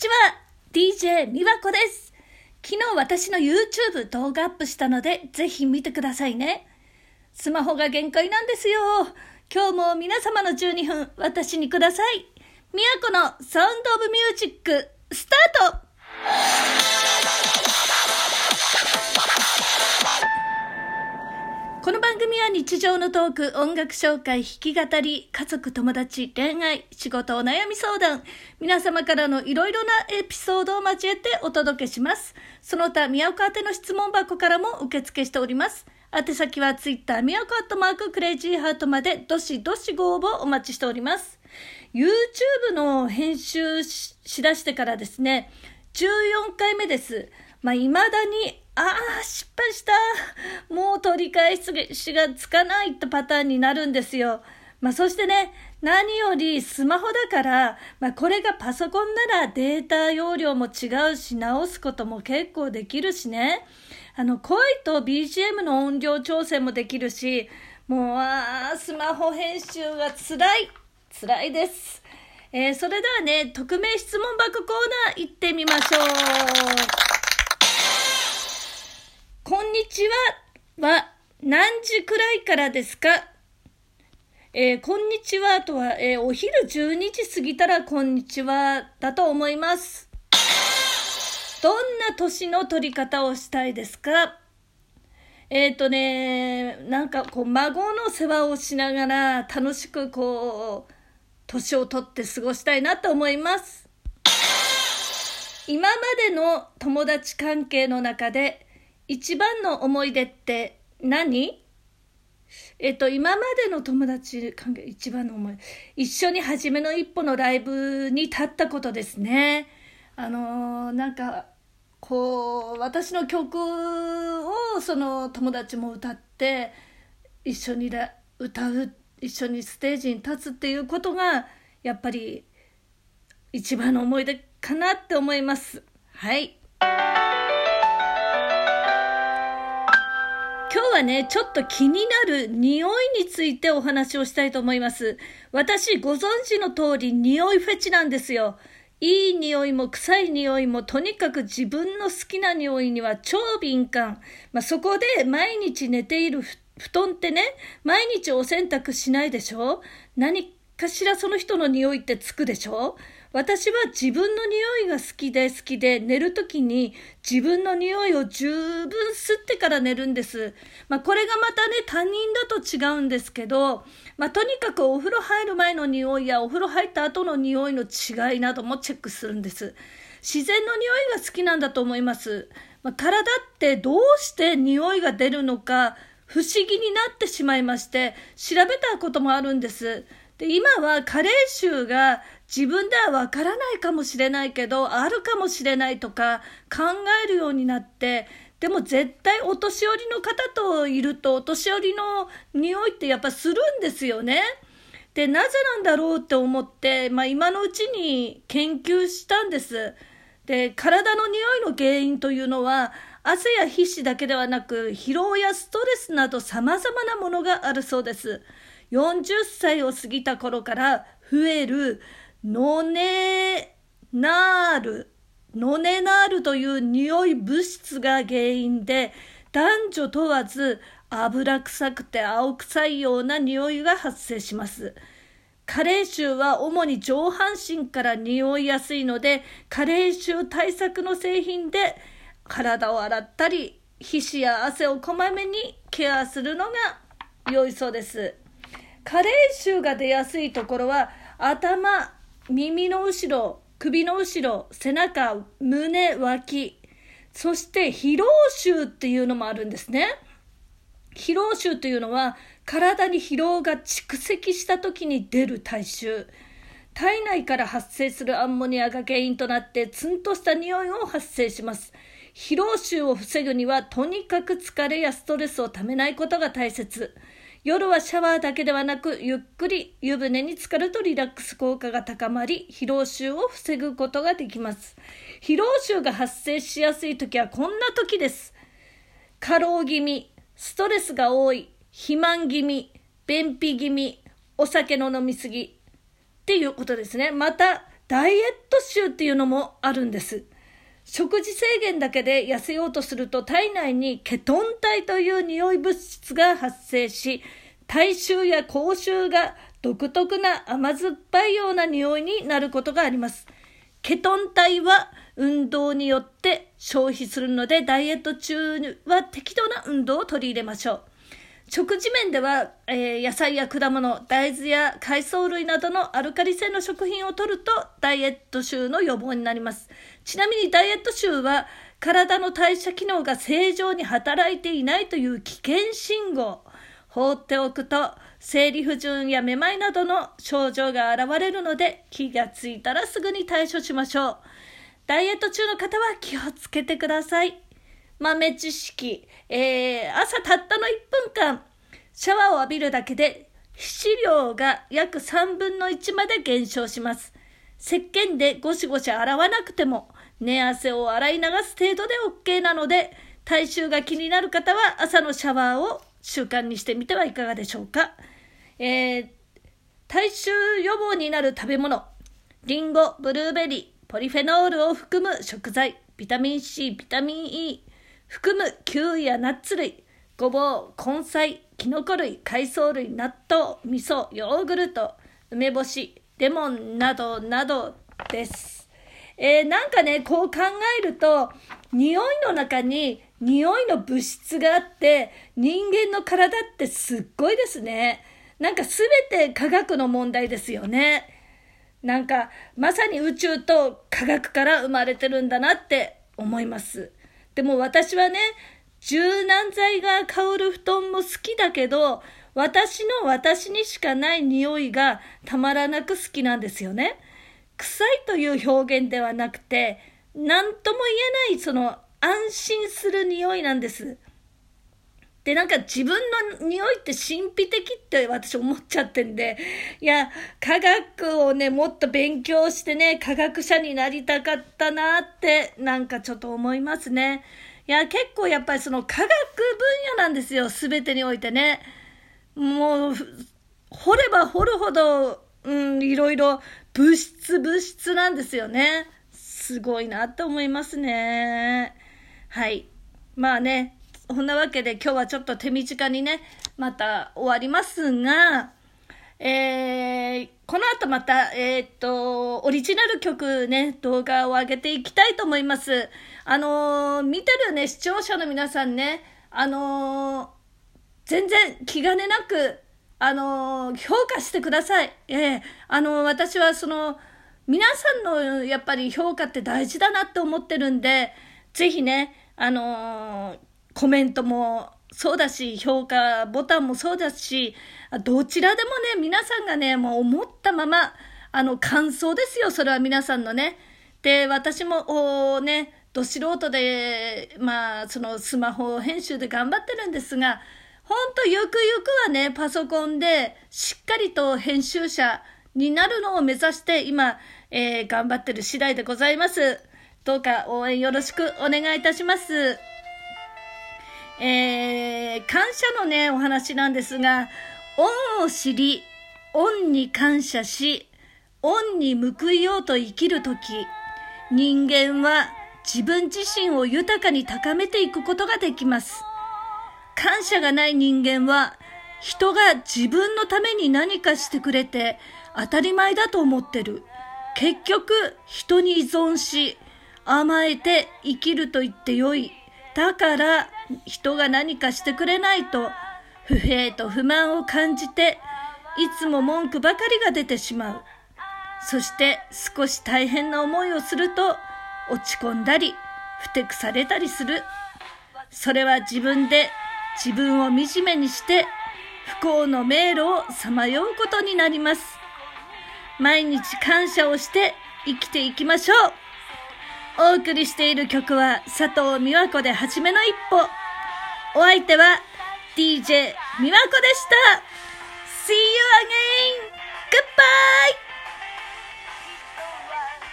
ちは !DJ みわこです。昨日私の YouTube 動画アップしたので、ぜひ見てくださいね。スマホが限界なんですよ。今日も皆様の12分、私にください。みやこのサウンドオブミュージック、スタート日常のトーク、音楽紹介、弾き語り、家族、友達、恋愛、仕事、お悩み相談、皆様からのいろいろなエピソードを交えてお届けします。その他、宮岡宛ての質問箱からも受付しております。宛先はツイッター、宮岡アットマーク、クレイジーハートまで、どしどしご応募お待ちしております。YouTube の編集しだしてからですね、14回目です。まあ、未だに、ああ、失敗した。もう取り返しがつかないってパターンになるんですよ。まあ、そしてね、何よりスマホだから、まあ、これがパソコンならデータ容量も違うし、直すことも結構できるしね。あの、声と BGM の音量調整もできるし、もう、ああ、スマホ編集が辛い。辛いです。えー、それではね、匿名質問箱コーナー行ってみましょう。こんにちはは何時くらいからですか？えー、こんにちはとは、えー、お昼12時過ぎたらこんにちはだと思います。どんな年の取り方をしたいですか？えっ、ー、とね、なんかこう孫の世話をしながら楽しくこう、年を取って過ごしたいなと思います。今までの友達関係の中で一番の思い出って何？えっと、今までの友達関係一番の思い一緒に初めの一歩のライブに立ったことですね。あのー、なんか、こう、私の曲をその友達も歌って、一緒に歌う、一緒にステージに立つっていうことが、やっぱり一番の思い出かなって思います。はい。はね、ちょっと気になる匂いについてお話をしたいと思います。私、ご存知の通り、匂いフェチなんですよ。いい匂いも臭い匂いも、とにかく自分の好きな匂いには超敏感。まあ、そこで毎日寝ている布団ってね、毎日お洗濯しないでしょ？何かしらその人の匂いってつくでしょ？私は自分の匂いが好きで好きで寝るときに自分の匂いを十分吸ってから寝るんです。まあこれがまたね他人だと違うんですけど、まあとにかくお風呂入る前の匂いやお風呂入った後の匂いの違いなどもチェックするんです。自然の匂いが好きなんだと思います。まあ、体ってどうして匂いが出るのか不思議になってしまいまして調べたこともあるんです。で今は加齢臭が自分ではわからないかもしれないけど、あるかもしれないとか考えるようになって、でも絶対お年寄りの方といると、お年寄りの匂いってやっぱするんですよね。で、なぜなんだろうって思って、まあ今のうちに研究したんです。で、体の匂いの原因というのは、汗や皮脂だけではなく、疲労やストレスなど様々なものがあるそうです。40歳を過ぎた頃から増えるノネナール、ノネナールという匂い物質が原因で、男女問わず油臭くて青臭いような匂いが発生します。加齢臭は主に上半身から匂いやすいので、加齢臭対策の製品で体を洗ったり、皮脂や汗をこまめにケアするのが良いそうです。加齢臭が出やすいところは頭、耳の後ろ、首の後ろ、背中、胸、脇、そして疲労臭っていうのもあるんですね。疲労臭というのは体に疲労が蓄積した時に出る体臭。体内から発生するアンモニアが原因となってツンとした匂いを発生します。疲労臭を防ぐにはとにかく疲れやストレスをためないことが大切。夜はシャワーだけではなく、ゆっくり湯船に浸かるとリラックス効果が高まり、疲労臭を防ぐことができます。疲労臭が発生しやすい時はこんな時です。過労気味、ストレスが多い、肥満気味、便秘気味、お酒の飲みすぎっていうことですね。また、ダイエット臭っていうのもあるんです。食事制限だけで痩せようとすると体内にケトン体という匂い物質が発生し、体臭や口臭が独特な甘酸っぱいような匂いになることがあります。ケトン体は運動によって消費するのでダイエット中は適度な運動を取り入れましょう。食事面では、えー、野菜や果物、大豆や海藻類などのアルカリ性の食品を摂るとダイエット臭の予防になります。ちなみにダイエット臭は体の代謝機能が正常に働いていないという危険信号。放っておくと生理不順やめまいなどの症状が現れるので気がついたらすぐに対処しましょう。ダイエット中の方は気をつけてください。豆知識、えー、朝たったの1分間、シャワーを浴びるだけで、皮脂量が約3分の1まで減少します。石鹸でゴシゴシ洗わなくても、寝汗を洗い流す程度で OK なので、体臭が気になる方は朝のシャワーを習慣にしてみてはいかがでしょうか。えー、体臭予防になる食べ物、リンゴ、ブルーベリー、ポリフェノールを含む食材、ビタミン C、ビタミン E、含むキウイやナッツ類、ごぼう、根菜、キノコ類、海藻類、納豆、味噌、ヨーグルト、梅干し、レモンなどなどです。えー、なんかね、こう考えると、匂いの中に匂いの物質があって、人間の体ってすっごいですね。なんかすべて科学の問題ですよね。なんか、まさに宇宙と科学から生まれてるんだなって思います。でも私はね、柔軟剤が香る布団も好きだけど、私の私にしかない匂いがたまらなく好きなんですよね。臭いという表現ではなくて、何とも言えないその安心する匂いなんです。で、なんか自分の匂いって神秘的って私思っちゃってんで、いや、科学をね、もっと勉強してね、科学者になりたかったなって、なんかちょっと思いますね。いや、結構やっぱりその科学分野なんですよ、すべてにおいてね。もう、掘れば掘るほど、うん、いろいろ物質物質なんですよね。すごいなって思いますね。はい。まあね、そんなわけで今日はちょっと手短にね、また終わりますが、えー、この後また、えー、っと、オリジナル曲ね、動画を上げていきたいと思います。あのー、見てるね、視聴者の皆さんね、あの、全然気兼ねなく、あの評価してください。ええあの私はその、皆さんのやっぱり評価って大事だなって思ってるんで、ぜひね、あのコメントもそうだし、評価ボタンもそうだし、どちらでもね、皆さんがね、もう思ったまま、あの、感想ですよ、それは皆さんのね。で、私も、おね、ど素人で、まあ、そのスマホ編集で頑張ってるんですが、ほんとゆくゆくはね、パソコンでしっかりと編集者になるのを目指して今、えー、頑張ってる次第でございます。どうか応援よろしくお願いいたします。えー、感謝のね、お話なんですが、恩を知り、恩に感謝し、恩に報いようと生きるとき、人間は自分自身を豊かに高めていくことができます。感謝がない人間は、人が自分のために何かしてくれて当たり前だと思ってる。結局、人に依存し、甘えて生きると言ってよい。だから、人が何かしてくれないと、不平と不満を感じて、いつも文句ばかりが出てしまう。そして少し大変な思いをすると、落ち込んだり、ふてくされたりする。それは自分で自分を惨めにして不幸の迷路をさまようことになります。毎日感謝をして生きていきましょう。お送りしている曲は佐藤美和子で初めの一歩。お相手は DJ 美和子でした。See you again! Goodbye!